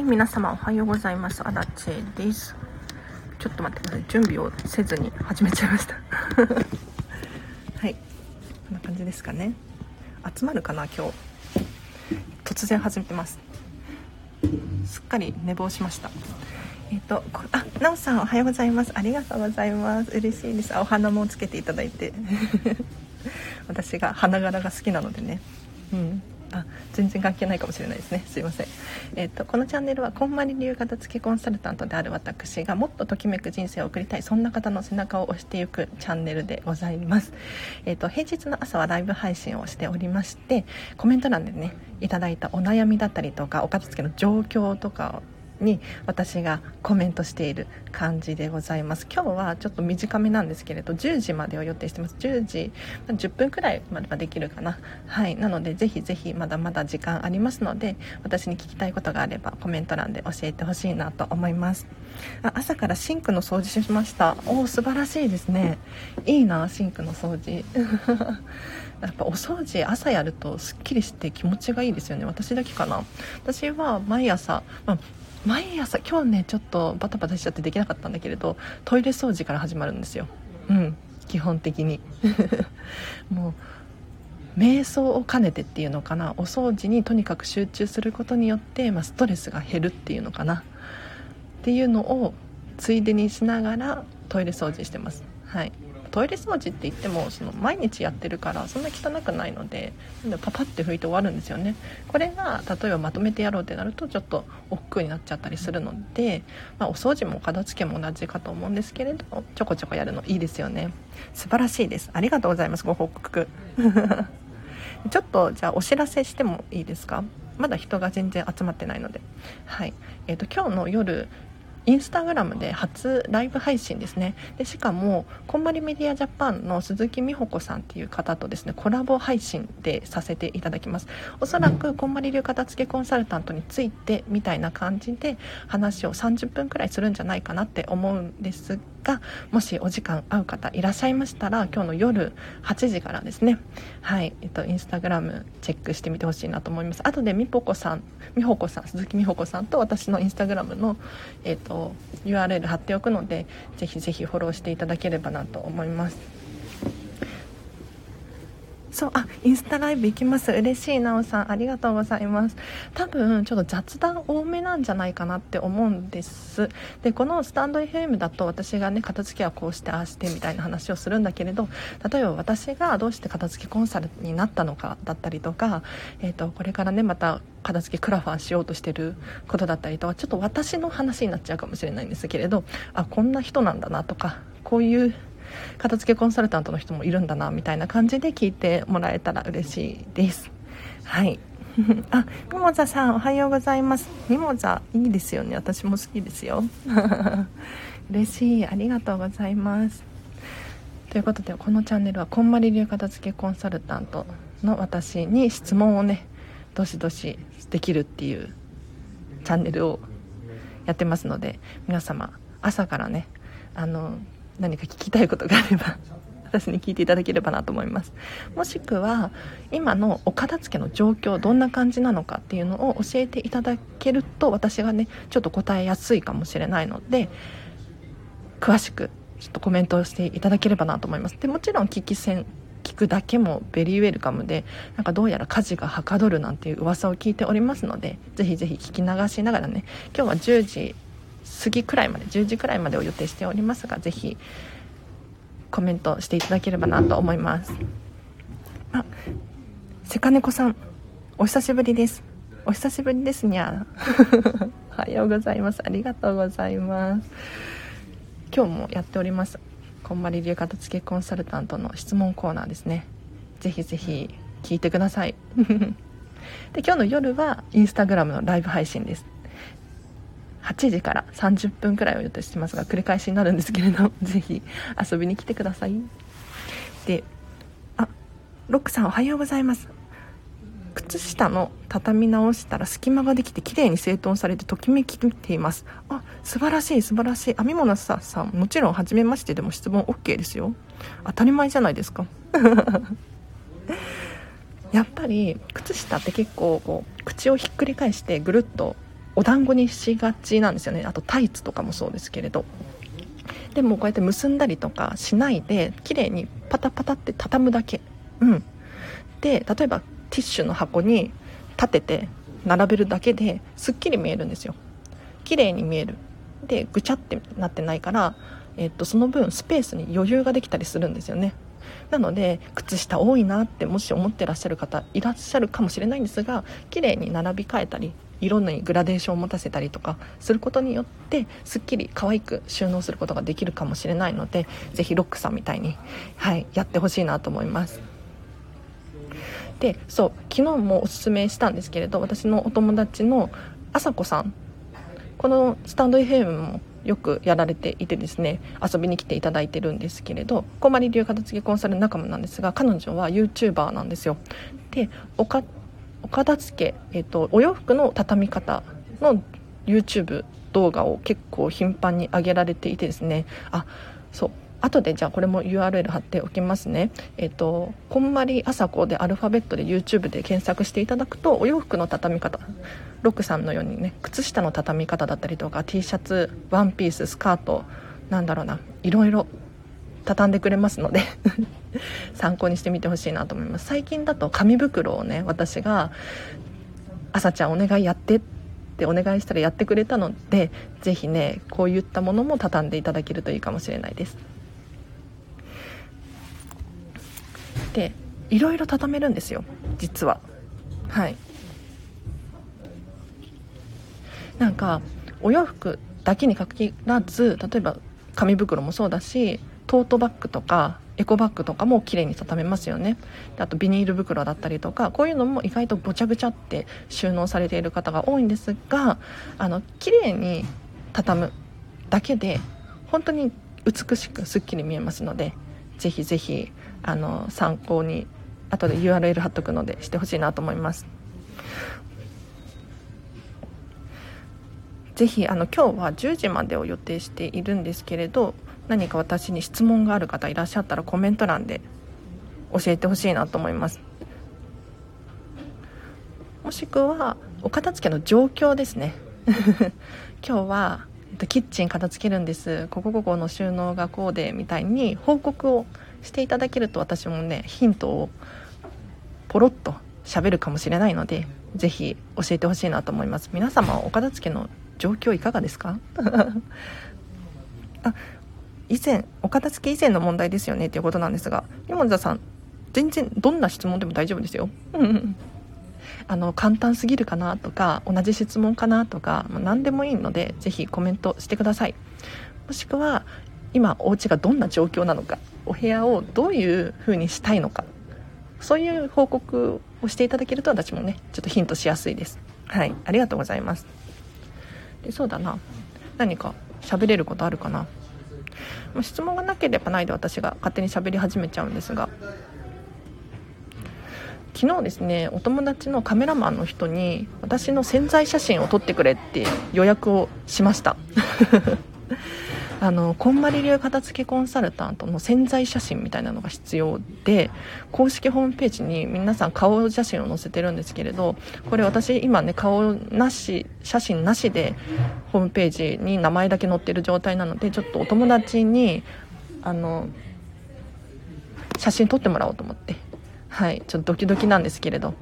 はい皆様おはようございます。あらちです。ちょっと待ってください。準備をせずに始めちゃいました。はいこんな感じですかね。集まるかな今日。突然始めてます。すっかり寝坊しました。えっ、とあなおさんおはようございます。ありがとうございます。嬉しいです。お花もつけていただいて。私が花柄が好きなのでね。うんあ全然関係ないかもしれないですね。すいません、えーと、このチャンネルはこんまり流片付けコンサルタントである私がもっとときめく人生を送りたいそんな方の背中を押していくチャンネルでございます、えーと、平日の朝はライブ配信をしておりましてコメント欄でねいただいたお悩みだったりとかお片付けの状況とかに私がコメントしている感じでございます。今日はちょっと短めなんですけれど10時までを予定してます。10時10分くらいまではできるかな。はい。なのでぜひぜひまだまだ時間ありますので私に聞きたいことがあればコメント欄で教えてほしいなと思います。あ朝からシンクの掃除しました。おお素晴らしいですね。いいなシンクの掃除。やっぱお掃除朝やるとすっきりして気持ちがいいですよね。私だけかな。私は毎朝、まあ、毎朝今日ねちょっとバタバタしちゃってできなかったんだけれどトイレ掃除から始まるんですよ。うん。基本的に。もう瞑想を兼ねてっていうのかな。お掃除にとにかく集中することによって、まあ、ストレスが減るっていうのかな。っていうのをついでにしながらトイレ掃除してます。はい。トイレ掃除って言ってもその毎日やってるからそんな汚くないのでパパって拭いて終わるんですよね。これが例えばまとめてやろうってなるとちょっと億劫になっちゃったりするので、まあ、お掃除もお片付けも同じかと思うんですけれどちょこちょこやるのいいですよね。素晴らしいです。ありがとうございますご報告。ちょっとじゃあお知らせしてもいいですか？まだ人が全然集まってないので、はい。えーと今日の夜インスタグラムで初ライブ配信ですね。でしかもこんまりメディアジャパンの鈴木美穂子さんっていう方とですねコラボ配信でさせていただきます。おそらくこんまり流片付けコンサルタントについてみたいな感じで話を30分くらいするんじゃないかなって思うんですがもしお時間合う方いらっしゃいましたら今日の夜8時からですね。はい、えっと、インスタグラムチェックしてみてほしいなと思います。あとでみぽこさんみほこさん鈴木美穂子さんと私のインスタグラムの、えっと URL 貼っておくのでぜひぜひフォローしていただければなと思います。そうあインスタライブ行きます。嬉しいなおさんありがとうございます。多分ちょっと雑談多めなんじゃないかなって思うんです。でこのスタンド FM だと私がね片付けはこうしてああしてみたいな話をするんだけれど例えば私がどうして片付けコンサルになったのかだったりとか、えーと、これからねまた片付けクラファンしようとしてることだったりとかちょっと私の話になっちゃうかもしれないんですけれどあこんな人なんだなとかこういう片付けコンサルタントの人もいるんだなみたいな感じで聞いてもらえたら嬉しいです。はい。あミモザさんおはようございます。ミモザいいですよね。私も好きですよ。嬉しい。ありがとうございます。ということでこのチャンネルはこんまり流片付けコンサルタントの私に質問をねどしどしできるっていうチャンネルをやってますので皆様朝からねあの何か聞きたいことがあれば 私に聞いていただければなと思います。もしくは今のお片付けの状況どんな感じなのかっていうのを教えていただけると私がねちょっと答えやすいかもしれないので詳しくちょっとコメントをしていただければなと思います。でもちろん聞き戦聞くだけもベリーウェルカムでなんかどうやら家事がはかどるなんていう噂を聞いておりますのでぜひぜひ聞き流しながらね今日は10時過ぎくらいまで10時くらいまでを予定しておりますがぜひコメントしていただければなと思います。あせかねこさんお久しぶりです。お久しぶりですにゃ おはようございます。ありがとうございます。今日もやっております。こんまり流片付けコンサルタントの質問コーナーですね。ぜひぜひ聞いてください。で今日の夜はインスタグラムのライブ配信です。8時から30分くらいを予定してますが繰り返しになるんですけれど ぜひ遊びに来てください。であロックさんおはようございます。靴下の畳み直したら隙間ができて綺麗に整頓されてときめきています。あ素晴らしい素晴らしい。編み物ささんもちろん初めましてでも質問 OK ですよ。当たり前じゃないですか。やっぱり靴下って結構こう口をひっくり返してぐるっとお団子にしがちなんですよね。あとタイツとかもそうですけれど。でもこうやって結んだりとかしないで綺麗にパタパタって畳むだけ。うん。で例えばティッシュの箱に立てて並べるだけですっきり見えるんですよ。綺麗に見える。でぐちゃってなってないから、えっと、その分スペースに余裕ができたりするんですよね。なので靴下多いなってもし思ってらっしゃる方いらっしゃるかもしれないんですが綺麗に並び替えたり色にグラデーションを持たせたりとかすることによってすっきり可愛く収納することができるかもしれないのでぜひロックさんみたいに、はい、やってほしいなと思います。でそう昨日もおすすめしたんですけれど私のお友達のあさこさんこのスタンド FM もよくやられていてですね遊びに来ていただいてるんですけれどこまり流片付けコンサル仲間なんですが彼女は YouTuber なんですよ。でおかお片付け、えーと、お洋服の畳み方の YouTube 動画を結構頻繁に上げられていてですね。あそう。後でじゃあこれも URL 貼っておきますね。えっ、ー、とこんまりあさこでアルファベットで YouTube で検索していただくとお洋服の畳み方ロクさんのようにね靴下の畳み方だったりとか T シャツワンピーススカートなんだろうないろいろ畳んでくれますので 参考にしてみてほしいなと思います。最近だと紙袋をね私が「朝ちゃんお願いやって」ってお願いしたらやってくれたので是非ねこういったものも畳んでいただけるといいかもしれないです。でいろいろ畳めるんですよ実は。はい。なんかお洋服だけに限らず例えば紙袋もそうだしトートバッグとかエコバッグとかも綺麗に畳めますよね。あとビニール袋だったりとかこういうのも意外とごちゃごちゃって収納されている方が多いんですがあの綺麗に畳むだけで本当に美しくすっきり見えますのでぜひぜひあの参考に後で URL 貼っとくのでしてほしいなと思います。ぜひあの今日は10時までを予定しているんですけれど何か私に質問がある方いらっしゃったらコメント欄で教えてほしいなと思います。もしくはお片付けの状況ですね。今日はキッチン片付けるんです。ここここの収納がこうでみたいに報告をしていただけると私もねヒントをポロッと喋るかもしれないので是非教えてほしいなと思います。皆様お片付けの状況いかがですか？あ 以前お片付け以前の問題ですよねっていうことなんですが山田さん全然どんな質問でも大丈夫ですよ。あの簡単すぎるかなとか同じ質問かなとか、まあ、何でもいいのでぜひコメントしてください。もしくは今お家がどんな状況なのかお部屋をどういう風にしたいのかそういう報告をしていただけると私もねちょっとヒントしやすいです。はいありがとうございます。でそうだな。何か喋れることあるかな？質問がなければないで私が勝手に喋り始めちゃうんですが昨日ですねお友達のカメラマンの人に私の宣材写真を撮ってくれって予約をしました。あのこんまり流片付けコンサルタントの潜在写真みたいなのが必要で公式ホームページに皆さん顔写真を載せてるんですけれどこれ私今ね顔なし写真なしでホームページに名前だけ載ってる状態なのでちょっとお友達にあの写真撮ってもらおうと思って。はいちょっとドキドキなんですけれど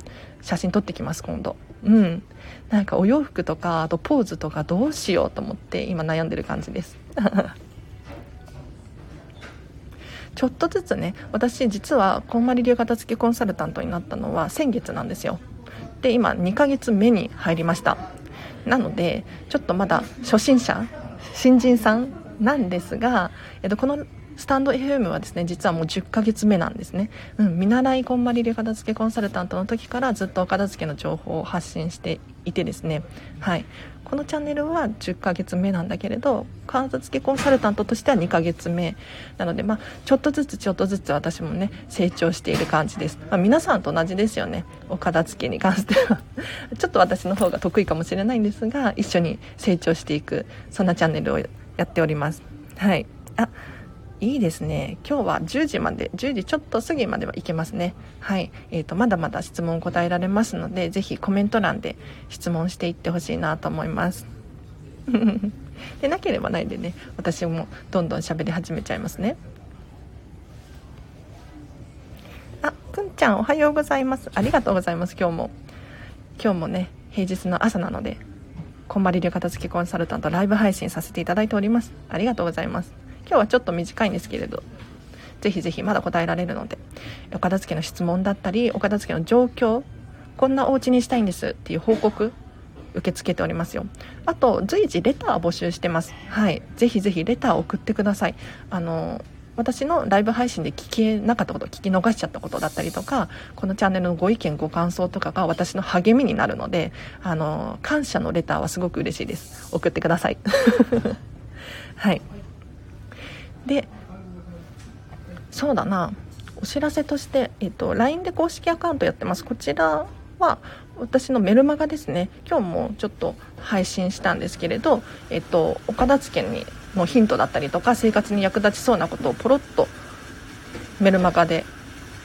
写真撮ってきます今度。うん。なんかお洋服とかあとポーズとかどうしようと思って今悩んでる感じです。ちょっとずつね私実はこんまり流片付けコンサルタントになったのは先月なんですよ。で今2ヶ月目に入りました。なのでちょっとまだ初心者新人さんなんですが、えっと、このスタンド FM はですね実はもう10ヶ月目なんですね、うん、見習いこんまり流片付けコンサルタントの時からずっとお片付けの情報を発信していてですね。はい。このチャンネルは10ヶ月目なんだけれど片付けコンサルタントとしては2ヶ月目なのでまあちょっとずつちょっとずつ私もね成長している感じです、まあ、皆さんと同じですよね。お片付けに関しては。ちょっと私の方が得意かもしれないんですが一緒に成長していくそんなチャンネルをやっております。はい。あいいですね。今日は10時まで10時ちょっと過ぎまではいけますね。はい、えーと、まだまだ質問答えられますのでぜひコメント欄で質問していってほしいなと思います。でなければないでね私もどんどん喋り始めちゃいますね。あくんちゃんおはようございます。ありがとうございます今日も。今日もね平日の朝なのでこんまり流片付けコンサルタントライブ配信させていただいております。ありがとうございます。今日はちょっと短いんですけれどぜひぜひまだ答えられるのでお片付けの質問だったりお片付けの状況こんなお家にしたいんですっていう報告受け付けておりますよ。あと随時レター募集してます。はい。ぜひぜひレター送ってください。あの私のライブ配信で聞けなかったこと聞き逃しちゃったことだったりとかこのチャンネルのご意見ご感想とかが私の励みになるのであの感謝のレターはすごく嬉しいです。送ってください。はい。でそうだな。お知らせとして、えっと、LINE で公式アカウントやってます。こちらは私のメルマガですね。今日もちょっと配信したんですけれど、えっと、お片付けにのヒントだったりとか生活に役立ちそうなことをポロッとメルマガで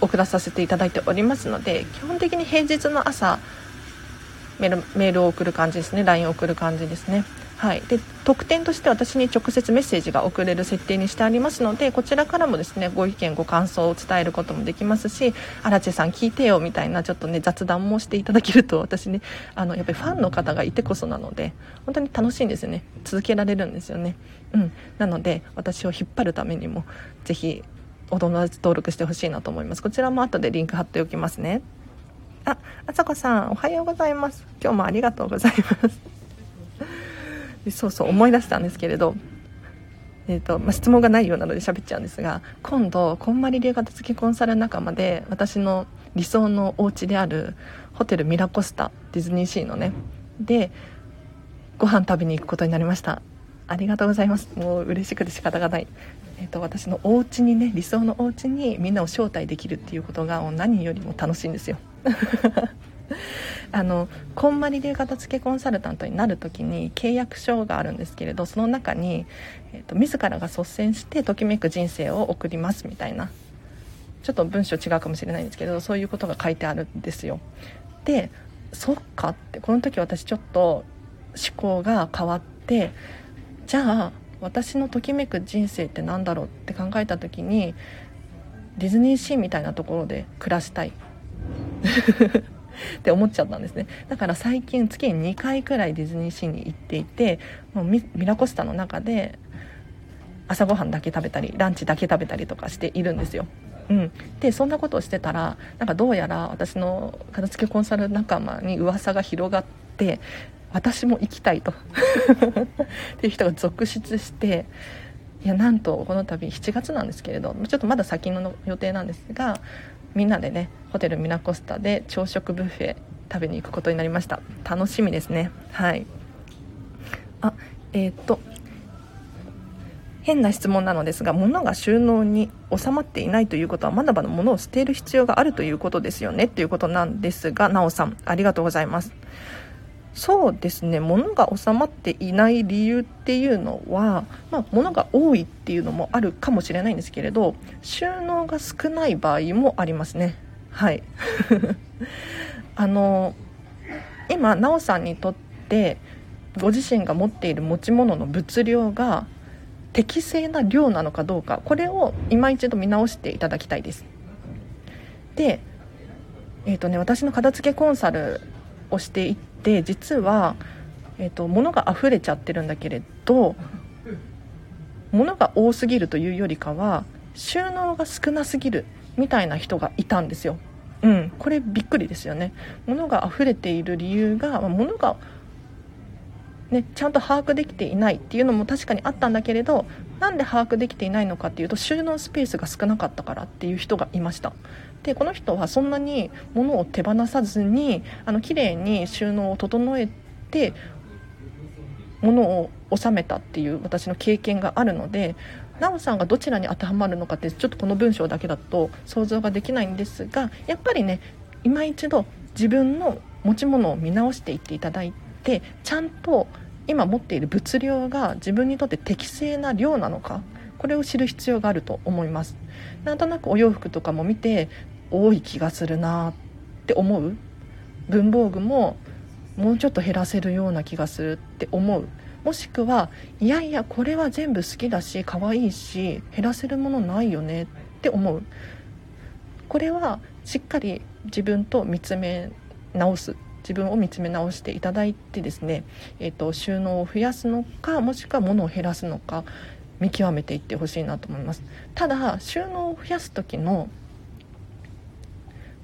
送らさせていただいておりますので基本的に平日の朝メールメールを送る感じですね。LINE を送る感じですね。はい、で特典として私に直接メッセージが送れる設定にしてありますのでこちらからもですねご意見ご感想を伝えることもできますし荒地さん聞いてよみたいなちょっとね雑談もしていただけると私ねあのやっぱりファンの方がいてこそなので本当に楽しいんですよね。続けられるんですよね。うん。なので私を引っ張るためにもぜひお友達登録してほしいなと思います。こちらも後でリンク貼っておきますね。あ、あさこさんおはようございます。今日もありがとうございます。そうそう思い出したんですけれど、えーとまあ、質問がないようなので喋っちゃうんですが今度こんまり流片付けコンサル仲間で私の理想のお家であるホテルミラコスタディズニーシーのねでご飯食べに行くことになりました。ありがとうございます。もう嬉しくて仕方がない、えーと、私のお家にね理想のお家にみんなを招待できるっていうことが何よりも楽しいんですよ。あのこんまり流片付けコンサルタントになる時に契約書があるんですけれどその中に、えーと、自らが率先してときめく人生を送りますみたいなちょっと文章違うかもしれないんですけどそういうことが書いてあるんですよ。でそっかってこの時私ちょっと思考が変わってじゃあ私のときめく人生って何だろうって考えた時にディズニーシーみたいなところで暮らしたい。って思っちゃったんですね。だから最近月に2回くらいディズニーシーに行っていてもうミラコスタの中で朝ごはんだけ食べたりランチだけ食べたりとかしているんですよ。うん、でそんなことをしてたらなんかどうやら私の片付けコンサル仲間に噂が広がって私も行きたいと。っていう人が続出していやなんとこの度7月なんですけれどちょっとまだ先の予定なんですがみんなでねホテルミラコスタで朝食ブッフェ食べに行くことになりました。楽しみですね。はい。あえっ、と変な質問なのですが物が収納に収まっていないということはまだまだ物を捨てる必要があるということですよね。ということなんですがなおさんありがとうございます。そうですね。物が収まっていない理由っていうのは、まあ、物が多いっていうのもあるかもしれないんですけれど収納が少ない場合もありますね。はい。あの今奈緒さんにとってご自身が持っている持ち物の物量が適正な量なのかどうかこれを今一度見直していただきたいです。でえーとね、私の片付けコンサルをしていで実は、えーと、物が溢れちゃってるんだけれど物が多すぎるというよりかは収納が少なすぎるみたいな人がいたんですよ。うん、これびっくりですよね。物が溢れている理由が、ま物がね、ちゃんと把握できていないっていうのも確かにあったんだけれどなんで把握できていないのかっていうと収納スペースが少なかったからっていう人がいましたでこの人はそんなに物を手放さずにあの綺麗に収納を整えて物を収めたっていう私の経験があるので奈緒さんがどちらに当てはまるのかってちょっとこの文章だけだと想像ができないんですがやっぱりね今一度自分の持ち物を見直していっていただいてちゃんと今持っている物量が自分にとって適正な量なのかこれを知る必要があると思います。なんとなくお洋服とかも見て多い気がするなって思う。文房具ももうちょっと減らせるような気がするって思う。もしくはいやいやこれは全部好きだし可愛いし減らせるものないよねって思う。これはしっかり自分と見つめ直す。自分を見つめ直していただいてですね、えーと、収納を増やすのかもしくは物を減らすのか見極めていってほしいなと思います。ただ収納を増やす時の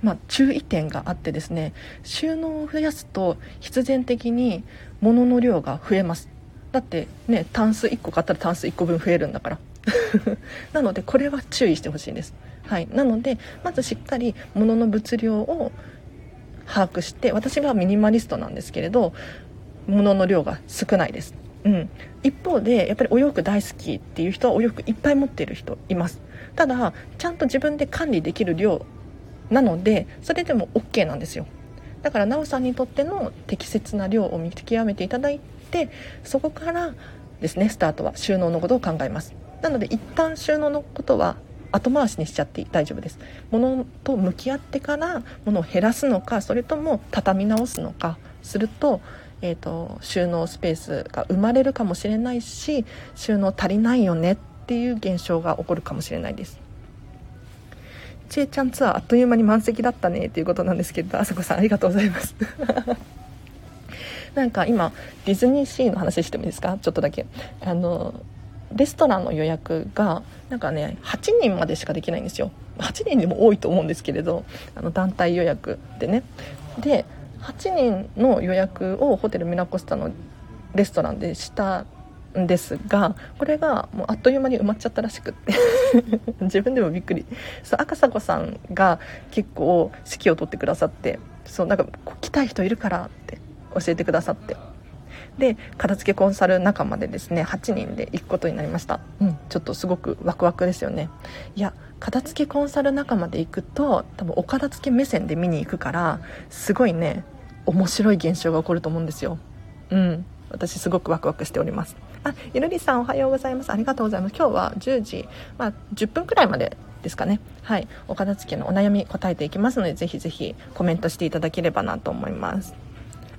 まあ、注意点があってですね収納を増やすと必然的に物の量が増えます。だってねタンス1個買ったらタンス1個分増えるんだから。なのでこれは注意してほしいです。はい。なのでまずしっかり物の物量を把握して私はミニマリストなんですけれど物の量が少ないです、うん、一方でやっぱりお洋服大好きっていう人はお洋服いっぱい持っている人います。ただちゃんと自分で管理できる量なのでそれでも OK なんですよ。だから奈緒さんにとっての適切な量を見極めていただいてそこからですねスタートは収納のことを考えます。なので一旦収納のことは後回しにしちゃって大丈夫です。物と向き合ってから物を減らすのかそれとも畳み直すのかすると,、えーと、収納スペースが生まれるかもしれないし収納足りないよねっていう現象が起こるかもしれないです。ちえちゃんツアーあっという間に満席だったねっていうことなんですけどあさこさんありがとうございます。なんか今ディズニーシーの話してもいいですか？ちょっとだけ。あのレストランの予約がなんかね8人までしかできないんですよ。8人でも多いと思うんですけれどあの団体予約でね。で8人の予約をホテルミラコスタのレストランでしたんですがこれがもうあっという間に埋まっちゃったらしくって。自分でもびっくり。そう赤坂さんが結構指揮を取ってくださってそうなんか来たい人いるからって教えてくださって。で片付けコンサル仲間でですね8人で行くことになりました。うんちょっとすごくワクワクですよね。いや片付けコンサル仲間で行くと多分お片付け目線で見に行くからすごいね面白い現象が起こると思うんですよ。うん私すごくワクワクしております。あゆるりさんおはようございます。ありがとうございます。今日は10時まあ10分くらいまでですかね。はい。お片付けのお悩み答えていきますのでぜひぜひコメントしていただければなと思います。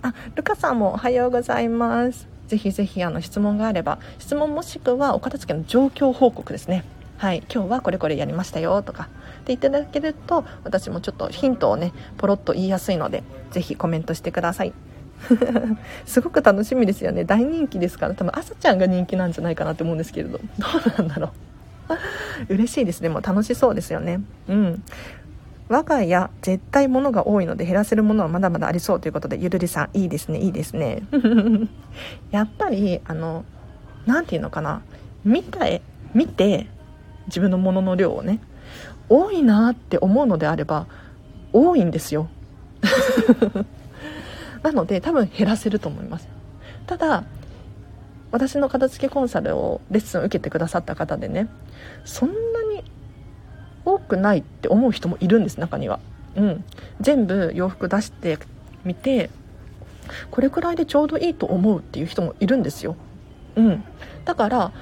あ、ルカさんもおはようございます。ぜひぜひあの質問があれば、質問もしくはお片付けの状況報告ですね。はい、今日はこれこれやりましたよとか。っていただけると私もちょっとヒントをねポロッと言いやすいのでぜひコメントしてください。すごく楽しみですよね。大人気ですから。多分朝ちゃんが人気なんじゃないかなと思うんですけれど。どうなんだろう。嬉しいですね。もう楽しそうですよね。うん。我が家絶対物が多いので減らせるものはまだまだありそうということでゆるりさんいいですね。いいですね。やっぱりあの何て言うのかな。見て見て自分のものの量をね多いなって思うのであれば多いんですよ。なので多分減らせると思います。ただ私の片付けコンサルをレッスンを受けてくださった方でねそんなに多くないって思う人もいるんです中には、うん、全部洋服出してみてこれくらいでちょうどいいと思うっていう人もいるんですよ、うん、だから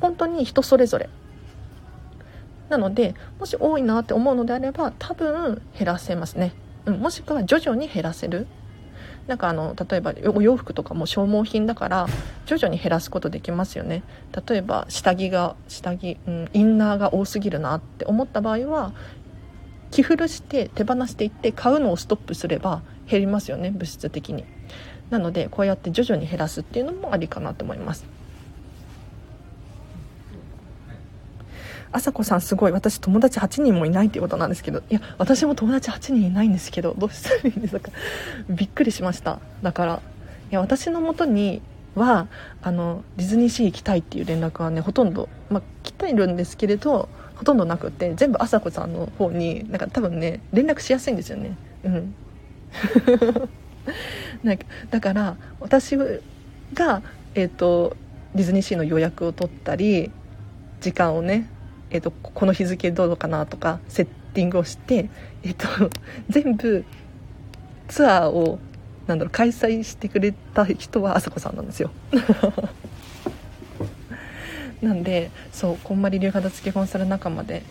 本当に人それぞれ。なのでもし多いなって思うのであれば多分減らせますね、うん、もしくは徐々に減らせる。なんかあの例えばお洋服とかも消耗品だから徐々に減らすことできますよね。例えば下着が下着、うん、インナーが多すぎるなって思った場合は着古して手放していって買うのをストップすれば減りますよね物質的に。なのでこうやって徐々に減らすっていうのもありかなと思います。あさこさんすごい私友達8人もいないっていうことなんですけど。いや私も友達8人いないんですけどどうしたらいいんですか？びっくりしました。だからいや私のもとにはあのディズニーシー行きたいっていう連絡はねほとんど、まあ、来ているんですけれどほとんどなくて全部あさこさんの方になんか多分ね連絡しやすいんですよね。うん。なんかだから私が、えーとディズニーシーの予約を取ったり時間をねえーと、この日付どうかなとかセッティングをして、えーと、全部ツアーをなんだろう開催してくれた人はあさこさんなんですよ。なんでそうこんまり流片付けコンサル仲間で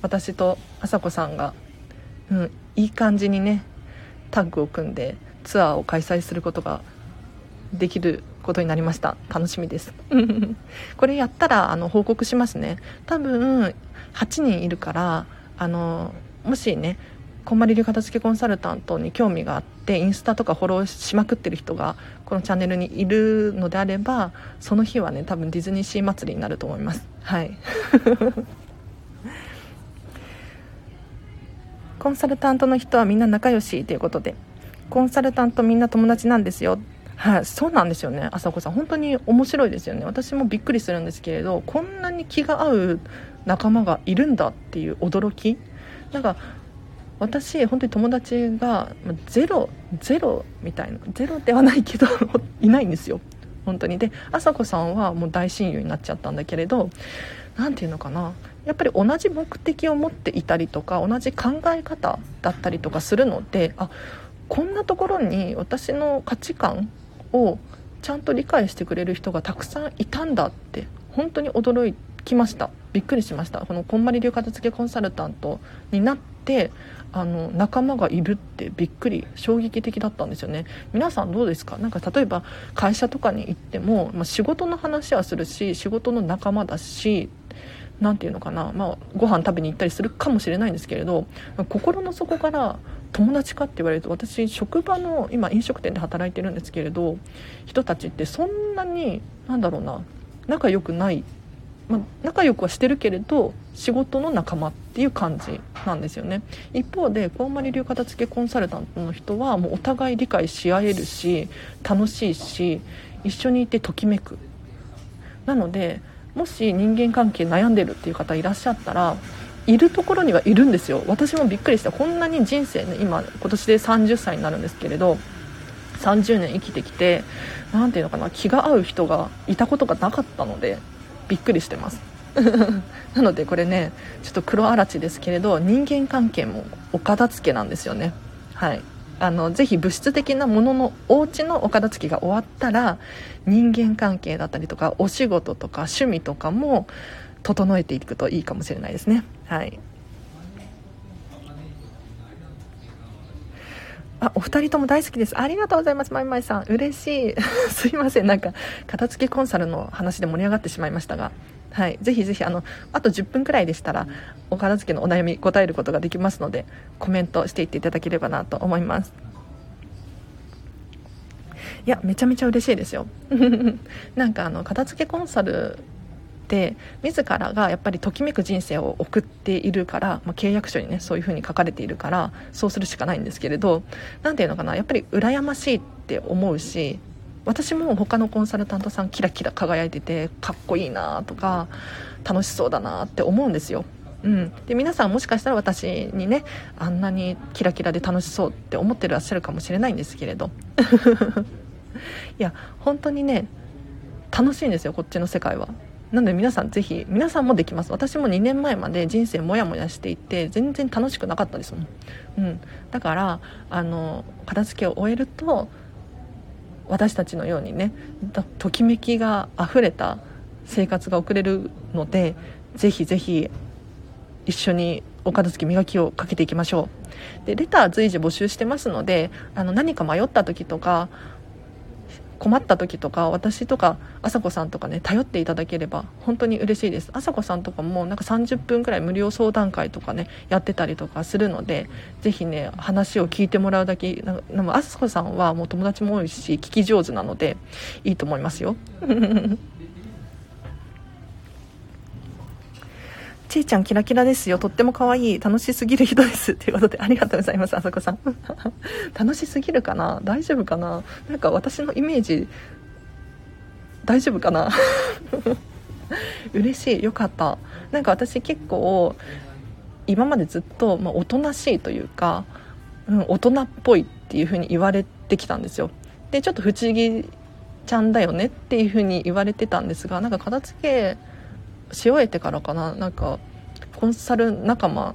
私と朝子さんが、うん、いい感じにねタッグを組んでツアーを開催することができることになりました。楽しみです。これやったらあの報告しますね。多分8人いるからあのもしねこんまり流片付けコンサルタントに興味があってインスタとかフォローしまくってる人がこのチャンネルにいるのであればその日はね多分ディズニーシー祭りになると思います。はい。コンサルタントの人はみんな仲良しということでコンサルタントみんな友達なんですよ。はい、そうなんですよね。朝子さん本当に面白いですよね。私もびっくりするんですけれどこんなに気が合う仲間がいるんだっていう驚き。なんか私本当に友達がゼロゼロみたいな。ゼロではないけど いないんですよ。本当に。で朝子さんはもう大親友になっちゃったんだけれど何て言うのかな。やっぱり同じ目的を持っていたりとか同じ考え方だったりとかするのであこんなところに私の価値観をちゃんと理解してくれる人がたくさんいたんだって本当に驚きました。びっくりしました。このこんまり流片付けコンサルタントになってあの仲間がいるってびっくり衝撃的だったんですよね。皆さんどうですか？なんか例えば会社とかに行っても、まあ、仕事の話はするし仕事の仲間だし何て言うのかな、まあ、ご飯食べに行ったりするかもしれないんですけれど心の底から友達かって言われると私職場の今飲食店で働いてるんですけれど人たちってそんなになんだろうな仲良くないまあ、仲良くはしてるけれど仕事の仲間っていう感じなんですよね。一方でこんまり流片付けコンサルタントの人はもうお互い理解し合えるし楽しいし一緒にいてときめく。なのでもし人間関係悩んでるっていう方いらっしゃったらいるところにはいるんですよ。私もびっくりしたこんなに人生ね今今年で30歳になるんですけれど30年生きてきて何ていうのかな気が合う人がいたことがなかったのでびっくりしてます。なのでこれねちょっと黒あらちですけれど人間関係もお片付けなんですよね。はい。あのぜひ物質的なもののお家のお片付けが終わったら人間関係だったりとかお仕事とか趣味とかも整えていくといいかもしれないですね。はい。あお二人とも大好きです。ありがとうございます。まいまいさん。嬉しい。すいません。なんか片付けコンサルの話で盛り上がってしまいましたが。はい、ぜひぜひあのあと10分くらいでしたらお片付けのお悩み答えることができますのでコメントしていっていただければなと思います。いやめちゃめちゃ嬉しいですよ。なんかあの片付けコンサルて自らがやっぱりときめく人生を送っているから、まあ、契約書にねそういう風に書かれているからそうするしかないんですけれど何ていうのかなやっぱり羨ましいって思うし私も他のコンサルタントさんキラキラ輝いててかっこいいなとか楽しそうだなって思うんですよ。うん、で皆さんもしかしたら私にねあんなにキラキラで楽しそうって思ってらっしゃるかもしれないんですけれど。いや本当にね楽しいんですよこっちの世界は。なので皆さんぜひ皆さんもできます。私も2年前まで人生モヤモヤしていて全然楽しくなかったですもん、うん、だからあの片付けを終えると私たちのようにねときめきがあふれた生活が送れるのでぜひぜひ一緒にお片付け磨きをかけていきましょう。でレター随時募集してますのであの何か迷った時とか困った時とか私とかあさこさんとかね頼っていただければ本当に嬉しいです。朝子さんとかもなんか30分くらい無料相談会とかねやってたりとかするのでぜひね話を聞いてもらうだけなんか朝子さんはもう友達も多いし聞き上手なのでいいと思いますよ。ちいちゃんキラキラですよ。とっても可愛い。楽しすぎる人です。ということで、ありがとうございます、あさこさん。楽しすぎるかな？大丈夫かな？なんか私のイメージ、大丈夫かな？嬉しい。よかった。なんか私結構、今までずっと、まあ、おとなしいというか、うん、大人っぽいっていう風に言われてきたんですよ。で、ちょっと不思議ちゃんだよねっていう風に言われてたんですが、なんか片付け、し終えてからかな。なんかコンサル仲間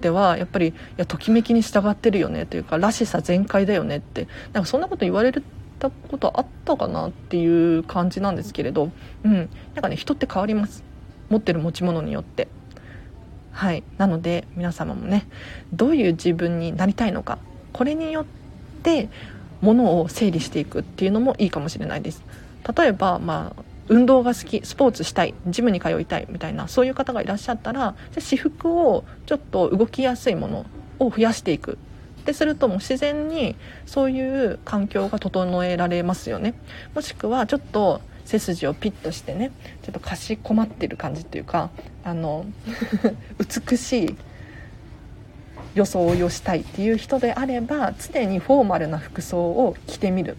ではやっぱりいやときめきに従ってるよねというからしさ全開だよねって。なんかそんなこと言われたことあったかなっていう感じなんですけれど、うん、なんかね人って変わります。持ってる持ち物によって。はい。なので皆様もねどういう自分になりたいのか。これによってものを整理していくっていうのもいいかもしれないです。例えばまあ運動が好きスポーツしたいジムに通いたいみたいなそういう方がいらっしゃったら私服をちょっと動きやすいものを増やしていく。ってするともう自然にそういう環境が整えられますよね。もしくはちょっと背筋をピッとしてねちょっとかしこまってる感じっていうかあの 美しい装いをしたいっていう人であれば常にフォーマルな服装を着てみる。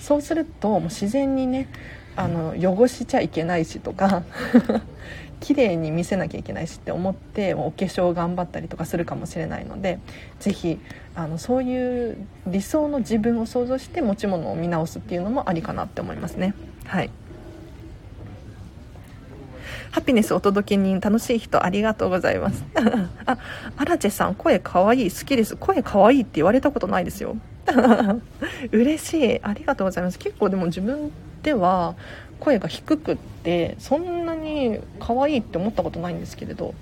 そうするともう自然にねあの汚しちゃいけないしとか 綺麗に見せなきゃいけないしって思ってお化粧頑張ったりとかするかもしれないので是非あのそういう理想の自分を想像して持ち物を見直すっていうのもありかなって思いますね。はい。ハピネスお届け人楽しい人ありがとうございます。あアラチェさん声かわいい好きです。声かわいいって言われたことないですよ。嬉しい。ありがとうございます。結構でも自分では声が低くってそんなに可愛いって思ったことないんですけれど。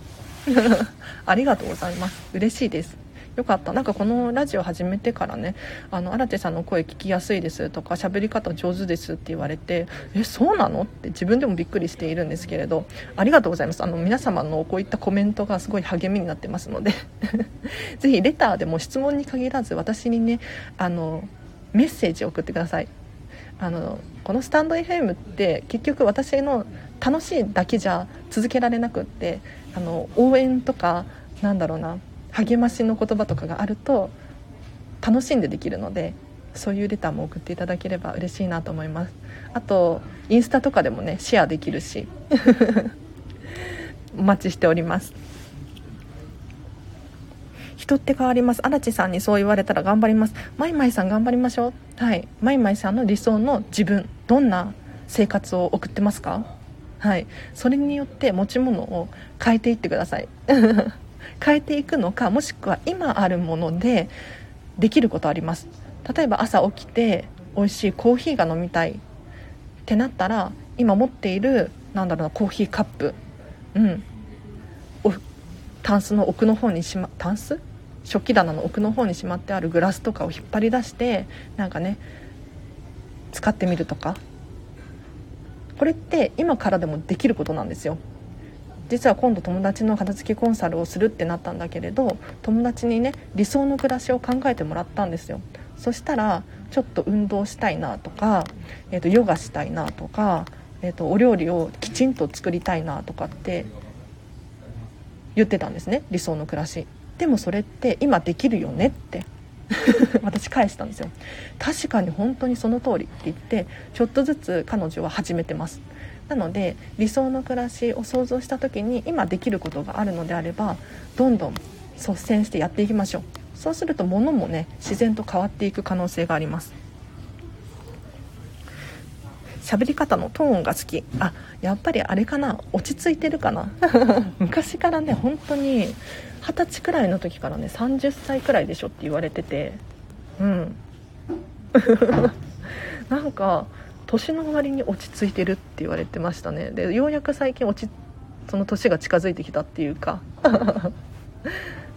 ありがとうございます。嬉しいです。よかった。なんかこのラジオ始めてからねあの新手さんの声聞きやすいですとか喋り方上手ですって言われてえそうなのって自分でもびっくりしているんですけれどありがとうございます。あの皆様のこういったコメントがすごい励みになってますので。ぜひレターでも質問に限らず私にねあのメッセージを送ってください。あのこのスタンド FM って結局私の楽しいだけじゃ続けられなくってあの応援とかなんだろうな励ましの言葉とかがあると楽しんでできるのでそういうレターも送っていただければ嬉しいなと思います。あとインスタとかでもねシェアできるし お待ちしております。人って変わります。荒地さんにそう言われたら頑張ります。マイマイさん頑張りましょう。はい。マイマイさんの理想の自分どんな生活を送ってますか？はい。それによって持ち物を変えていってください。変えていくのかもしくは今あるものでできることあります。例えば朝起きて美味しいコーヒーが飲みたい。ってなったら今持っているなんだろうなコーヒーカップ。うん。タンスの奥の方にしまタンス？食器棚の奥の方にしまってあるグラスとかを引っ張り出してなんかね使ってみるとか。これって今からでもできることなんですよ。実は今度友達の片付けコンサルをするってなったんだけれど友達にね理想の暮らしを考えてもらったんですよ。そしたらちょっと運動したいなとか、えー、とヨガしたいなとか、えー、とお料理をきちんと作りたいなとかって言ってたんですね理想の暮らし。でもそれって今できるよねって 私返したんですよ。確かに本当にその通りって言ってちょっとずつ彼女は始めてます。なので理想の暮らしを想像した時に今できることがあるのであればどんどん率先してやっていきましょう。そうすると物もね自然と変わっていく可能性があります喋り方のトーンが好き。あやっぱりあれかな。落ち着いてるかな。昔からね本当に二十歳くらいの時からね30歳くらいでしょって言われてて。うん。なんか年の割に落ち着いてるって言われてましたね。でようやく最近落ちその年が近づいてきたっていうか。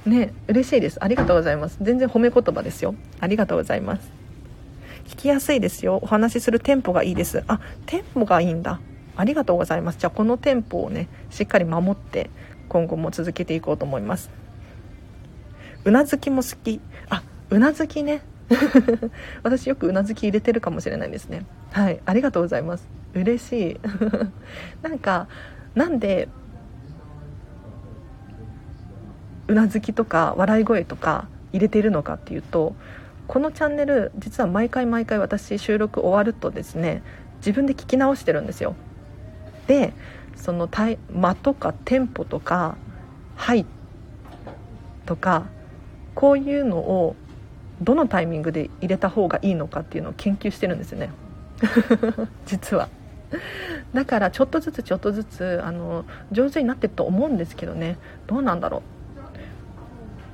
ね嬉しいです。ありがとうございます。全然褒め言葉ですよ。ありがとうございます。聞きやすいですよ。お話しするテンポがいいです。あテンポがいいんだ。ありがとうございます。じゃあこのテンポをねしっかり守って今後も続けていこうと思います。うなずきも好き。あうなずきね。私よくうなずき入れてるかもしれないですね。はい。ありがとうございます。嬉しい。なんかなんでうなずきとか笑い声とか入れてるのかっていうとこのチャンネル実は毎回毎回私収録終わるとですね自分で聞き直してるんですよ。でその間とかテンポとか「はい」とかこういうのをどのタイミングで入れた方がいいのかっていうのを研究してるんですよね。実は。だからちょっとずつちょっとずつあの上手になってると思うんですけどね。どうなんだろう。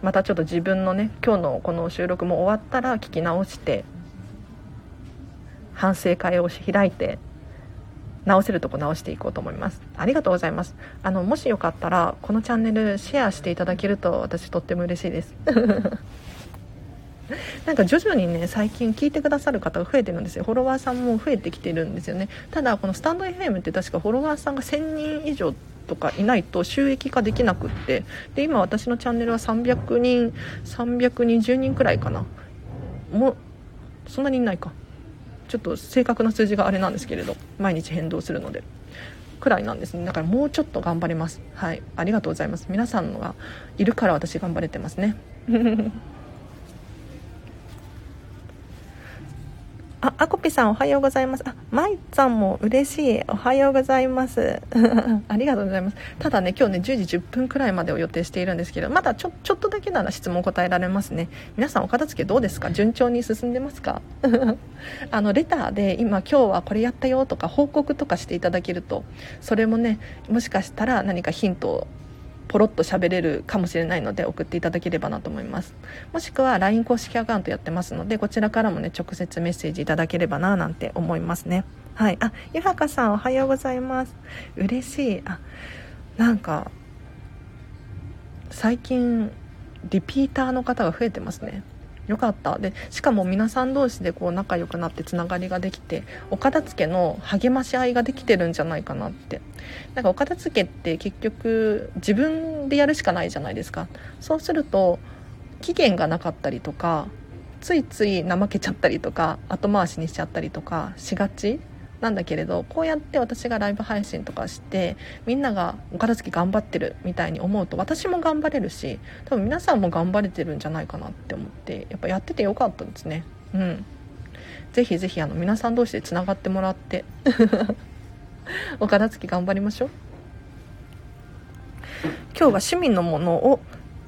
またちょっと自分のね今日のこの収録も終わったら聞き直して反省会を開いて直せるとこ直していこうと思います。ありがとうございます。あのもしよかったらこのチャンネルシェアしていただけると私とっても嬉しいです。なんか徐々にね最近聞いてくださる方が増えてるんですよ。フォロワーさんも増えてきてるんですよね。ただこのスタンド FM って確かフォロワーさんが1000人以上とかいないと収益化できなくってで今私のチャンネルは300人320人くらいかな。もうそんなにいないか。ちょっと正確な数字があれなんですけれど毎日変動するので。くらいなんですね。だからもうちょっと頑張ります。はい。ありがとうございます。皆さんがいるから私頑張れてますね。あ、こぴさんおはようございます。あ、まいさんも嬉しい。おはようございます。ありがとうございます。ただね、今日ね、10時10分くらいまでを予定しているんですけど、まだちょ、ちょっとだけなら質問答えられますね。皆さんお片付けどうですか？順調に進んでますか？あの、レターで今今日はこれやったよとか報告とかしていただけると、それもね、もしかしたら何かヒントをポロッと喋れるかもしれないので送っていただければなと思います。もしくは LINE 公式アカウントやってますのでこちらからもね直接メッセージいただければななんて思いますね。はい。あゆはかさんおはようございます。嬉しい。あなんか最近リピーターの方が増えてますね。よかった。でしかも皆さん同士でこう仲良くなってつながりができてお片付けの励まし合いができてるんじゃないかなって。なんかお片付けって結局自分でやるしかないじゃないですか。そうすると期限がなかったりとかついつい怠けちゃったりとか後回しにしちゃったりとかしがち。なんだけれどこうやって私がライブ配信とかしてみんながお片付け頑張ってるみたいに思うと私も頑張れるし多分皆さんも頑張れてるんじゃないかなって思ってやっぱやっててよかったですね。うん。ぜひぜひあの皆さん同士でつながってもらって お片付け頑張りましょう。今日は趣味のものを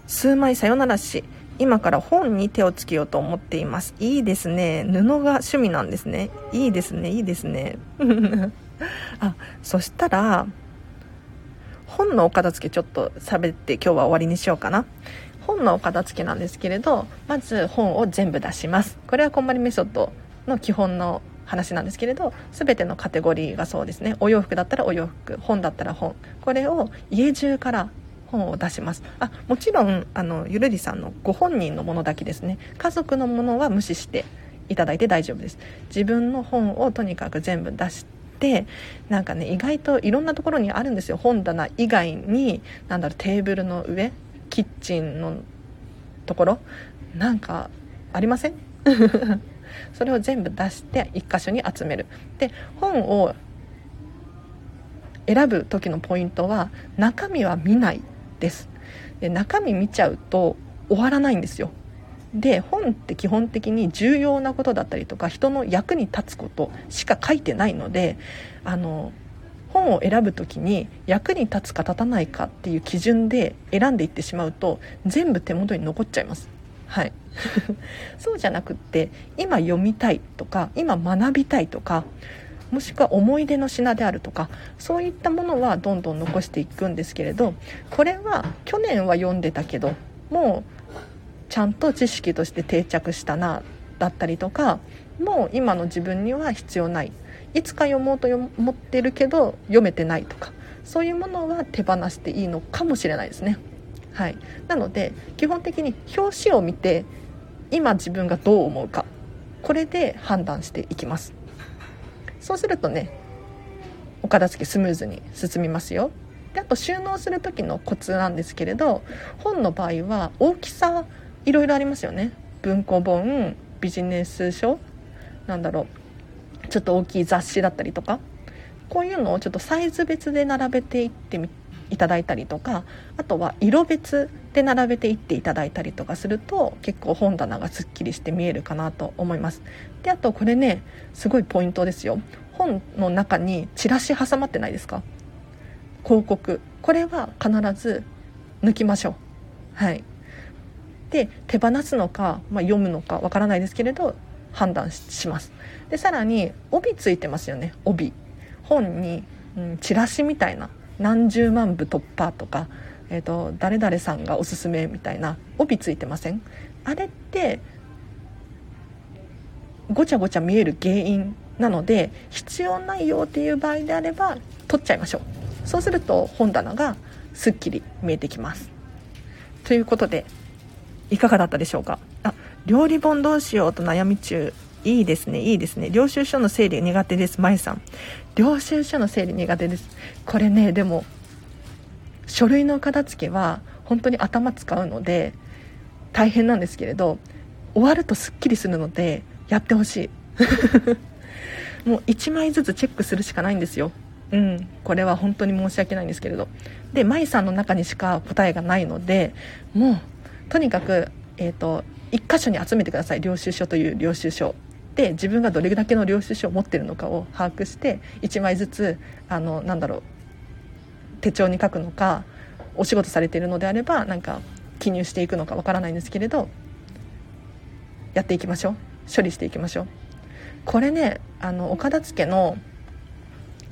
数枚さよならし。今から本に手をつけようと思っています。いいですね。布が趣味なんですね。いいですね。いいですね。あそしたら本のお片付けちょっと喋って今日は終わりにしようかな。本のお片付けなんですけれどまず本を全部出します。これはこんまりメソッドの基本の話なんですけれど全てのカテゴリーがそうですね。お洋服だったらお洋服本だったら本。これを家中から本を出します。あもちろんあのゆるりさんのご本人のものだけですね。家族のものは無視していただいて大丈夫です。自分の本をとにかく全部出してなんかね意外といろんなところにあるんですよ。本棚以外に何だろうテーブルの上キッチンのところなんかありません？それを全部出して1箇所に集める。で本を選ぶ時のポイントは中身は見ない。です。で中身見ちゃうと終わらないんですよ。で本って基本的に重要なことだったりとか人の役に立つことしか書いてないのであの本を選ぶ時に役に立つか立たないかっていう基準で選んでいってしまうと全部手元に残っちゃいます。はい。そうじゃなくって今読みたいとか今学びたいとかもしくは思い出の品であるとかそういったものはどんどん残していくんですけれどこれは去年は読んでたけどもうちゃんと知識として定着したなだったりとかもう今の自分には必要ないいつか読もうと思ってるけど読めてないとかそういうものは手放していいのかもしれないですね。はい、なので基本的に表紙を見て今自分がどう思うかこれで判断していきます。そうするとねお片付けスムーズに進みますよ。であと収納する時のコツなんですけれど本の場合は大きさいろいろありますよね。文庫本ビジネス書なんだろうちょっと大きい雑誌だったりとか。こういうのをちょっとサイズ別で並べていってみいただいたりとかあとは色別で並べていっていただいたりとかすると結構本棚がすっきりして見えるかなと思います。であとこれねすごいポイントですよ。本の中にチラシ挟まってないですか？広告。これは必ず抜きましょう。はい。で手放すのか、まあ、読むのかわからないですけれど判断します。でさらに帯ついてますよね帯。本に、うん、チラシみたいな何十万部突破とか、えーと誰々さんがおすすめみたいな帯ついてません？あれってごちゃごちゃ見える原因なので必要ないよっていう場合であれば取っちゃいましょう。そうすると本棚がすっきり見えてきます。ということでいかがだったでしょうか？あ料理本どうしようと悩み中。いいですねいいですね。領収書の整理苦手ですまえさん。領収書の整理苦手です。これねでも書類の片付けは本当に頭使うので大変なんですけれど終わるとすっきりするのでやってほしい。もう1枚ずつチェックするしかないんですよ。うんこれは本当に申し訳ないんですけれど。で舞さんの中にしか答えがないのでもうとにかく、えーと、1箇所に集めてください。領収書という領収書。で自分がどれだけの領収書を持ってるのかを把握して1枚ずつあのなんだろう手帳に書くのかお仕事されているのであればなんか記入していくのかわからないんですけれどやっていきましょう。処理していきましょう。これねあのお片付けの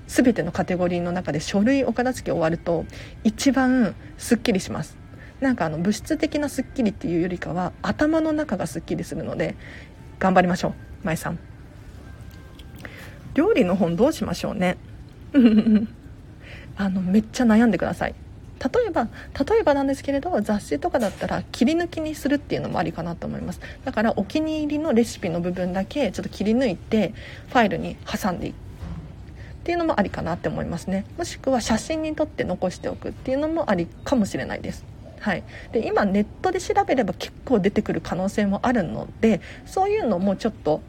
全てのカテゴリーの中で書類お片付け終わると一番すっきりします。なんかあの物質的なすっきりっていうよりかは頭の中がすっきりするので頑張りましょう。舞さん。料理の本どうしましょうね。あのめっちゃ悩んでください。例えば例えばなんですけれど雑誌とかだったら切り抜きにするっていうのもありかなと思います。だからお気に入りのレシピの部分だけちょっと切り抜いてファイルに挟んでいく。っていうのもありかなって思いますね。もしくは写真に撮って残しておくっていうのもありかもしれないです。はい、で今ネットで調べれば結構出てくる可能性もあるのでそういうのもちょっと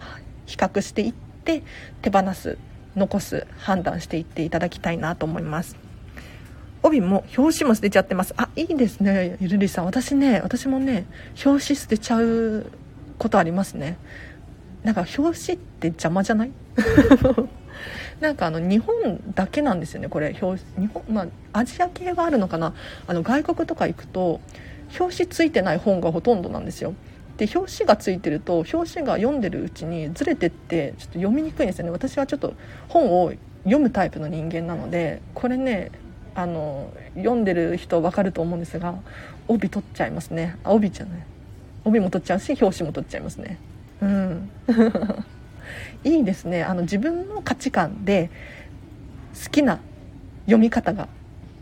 比較していって手放す残す判断していっていただきたいなと思います。帯も表紙も捨てちゃってます。あいいですね。ゆるりさん。私ね私もね表紙捨てちゃうことありますね。なんか表紙って邪魔じゃない？なんかあの日本だけなんですよねこれ。表日本、まあ、アジア系はあるのかな。あの外国とか行くと表紙ついてない本がほとんどなんですよ。で表紙がついてると表紙が読んでるうちにずれてってちょっと読みにくいんですよね。私はちょっと本を読むタイプの人間なのでこれねあの読んでる人分かると思うんですが帯取っちゃいますね。あ帯じゃない。帯も取っちゃうし表紙も取っちゃいますね。うん。いいですね。あの自分の価値観で好きな読み方が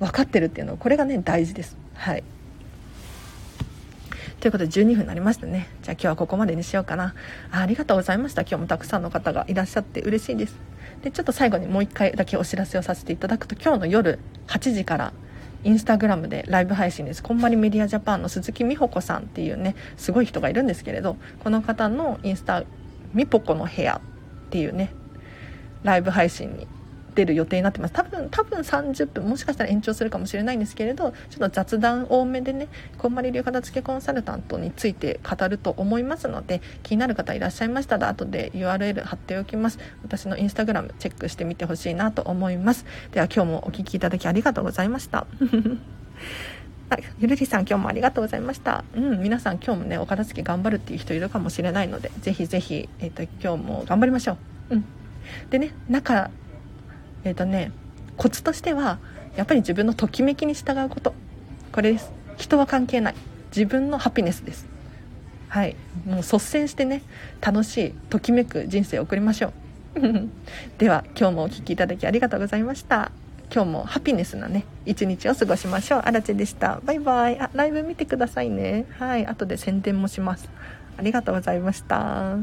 分かってるっていうのはこれがね大事です。はい。ということで12分になりましたね。じゃあ今日はここまでにしようかな。ありがとうございました。今日もたくさんの方がいらっしゃって嬉しいです。でちょっと最後にもう一回だけお知らせをさせていただくと今日の夜8時からインスタグラムでライブ配信です。こんまりメディアジャパンの鈴木美穂子さんっていうねすごい人がいるんですけれどこの方のインスタみぽこの部屋っていうねライブ配信に出る予定になってます。多分多分30分もしかしたら延長するかもしれないんですけれどちょっと雑談多めでねこんまり流片付けコンサルタントについて語ると思いますので気になる方いらっしゃいましたら後で URL 貼っておきます。私のインスタグラムチェックしてみてほしいなと思います。では今日もお聴きいただきありがとうございました。ゆるりさん今日もありがとうございました。うん、皆さん今日もね、お片付け頑張るっていう人いるかもしれないので、ぜひぜひ、えっ、ー、と、今日も頑張りましょう。うん。でね、中、えっ、ー、とね、コツとしては、やっぱり自分のときめきに従うこと。これです。人は関係ない。自分のハピネスです。はい。もう率先してね、楽しい、ときめく人生を送りましょう。では、今日もお聴きいただきありがとうございました。今日もハピネスなね一日を過ごしましょう。あらちでした。バイバイ。あライブ見てくださいね。はい。後で宣伝もします。ありがとうございました。